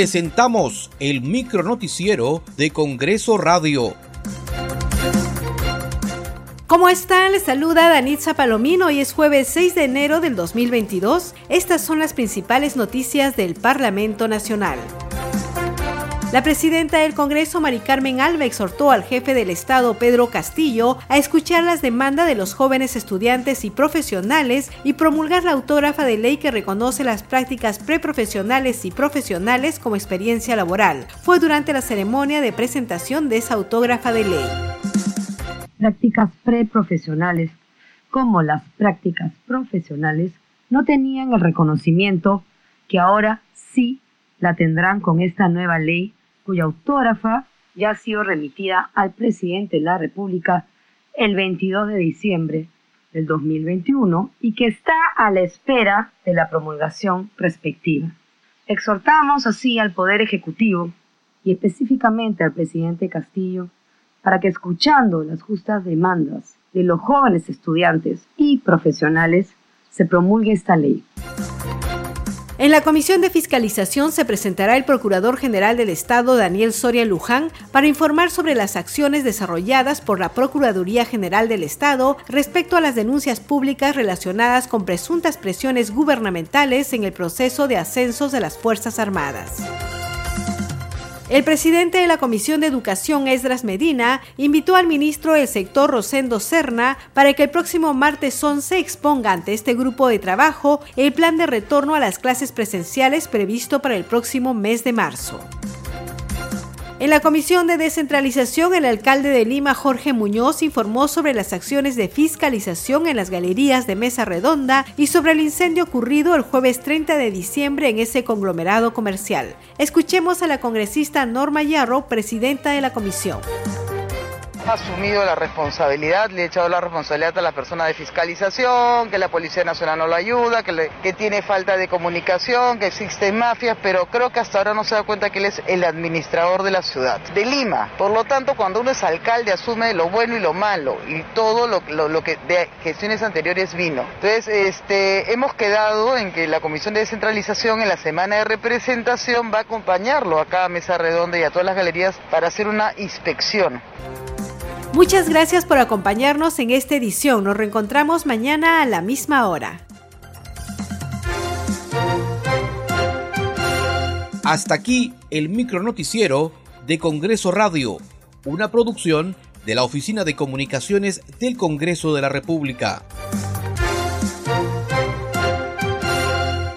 presentamos el micronoticiero de Congreso Radio. ¿Cómo están? Les saluda Danitza Palomino. Hoy es jueves 6 de enero del 2022. Estas son las principales noticias del Parlamento Nacional. La presidenta del Congreso, Mari Carmen Alba, exhortó al jefe del Estado, Pedro Castillo, a escuchar las demandas de los jóvenes estudiantes y profesionales y promulgar la autógrafa de ley que reconoce las prácticas preprofesionales y profesionales como experiencia laboral. Fue durante la ceremonia de presentación de esa autógrafa de ley. Prácticas preprofesionales como las prácticas profesionales no tenían el reconocimiento que ahora sí la tendrán con esta nueva ley cuya autógrafa ya ha sido remitida al presidente de la República el 22 de diciembre del 2021 y que está a la espera de la promulgación respectiva. Exhortamos así al Poder Ejecutivo y específicamente al presidente Castillo para que escuchando las justas demandas de los jóvenes estudiantes y profesionales se promulgue esta ley. En la Comisión de Fiscalización se presentará el Procurador General del Estado, Daniel Soria Luján, para informar sobre las acciones desarrolladas por la Procuraduría General del Estado respecto a las denuncias públicas relacionadas con presuntas presiones gubernamentales en el proceso de ascensos de las Fuerzas Armadas. El presidente de la Comisión de Educación, Esdras Medina, invitó al ministro del sector, Rosendo Serna, para que el próximo martes 11 exponga ante este grupo de trabajo el plan de retorno a las clases presenciales previsto para el próximo mes de marzo. En la Comisión de Descentralización, el alcalde de Lima, Jorge Muñoz, informó sobre las acciones de fiscalización en las galerías de Mesa Redonda y sobre el incendio ocurrido el jueves 30 de diciembre en ese conglomerado comercial. Escuchemos a la congresista Norma Yarro, presidenta de la comisión ha asumido la responsabilidad, le ha echado la responsabilidad a la persona de fiscalización, que la Policía Nacional no lo ayuda, que, que tiene falta de comunicación, que existen mafias, pero creo que hasta ahora no se da cuenta que él es el administrador de la ciudad, de Lima. Por lo tanto, cuando uno es alcalde asume lo bueno y lo malo y todo lo, lo, que de gestiones anteriores vino. Entonces, este, hemos quedado en que la Comisión de Descentralización en la semana de representación va a acompañarlo acá a Mesa Redonda y a todas las galerías para hacer una inspección. Muchas gracias por acompañarnos en esta edición. Nos reencontramos mañana a la misma hora. Hasta aquí el micronoticiero de Congreso Radio, una producción de la Oficina de Comunicaciones del Congreso de la República.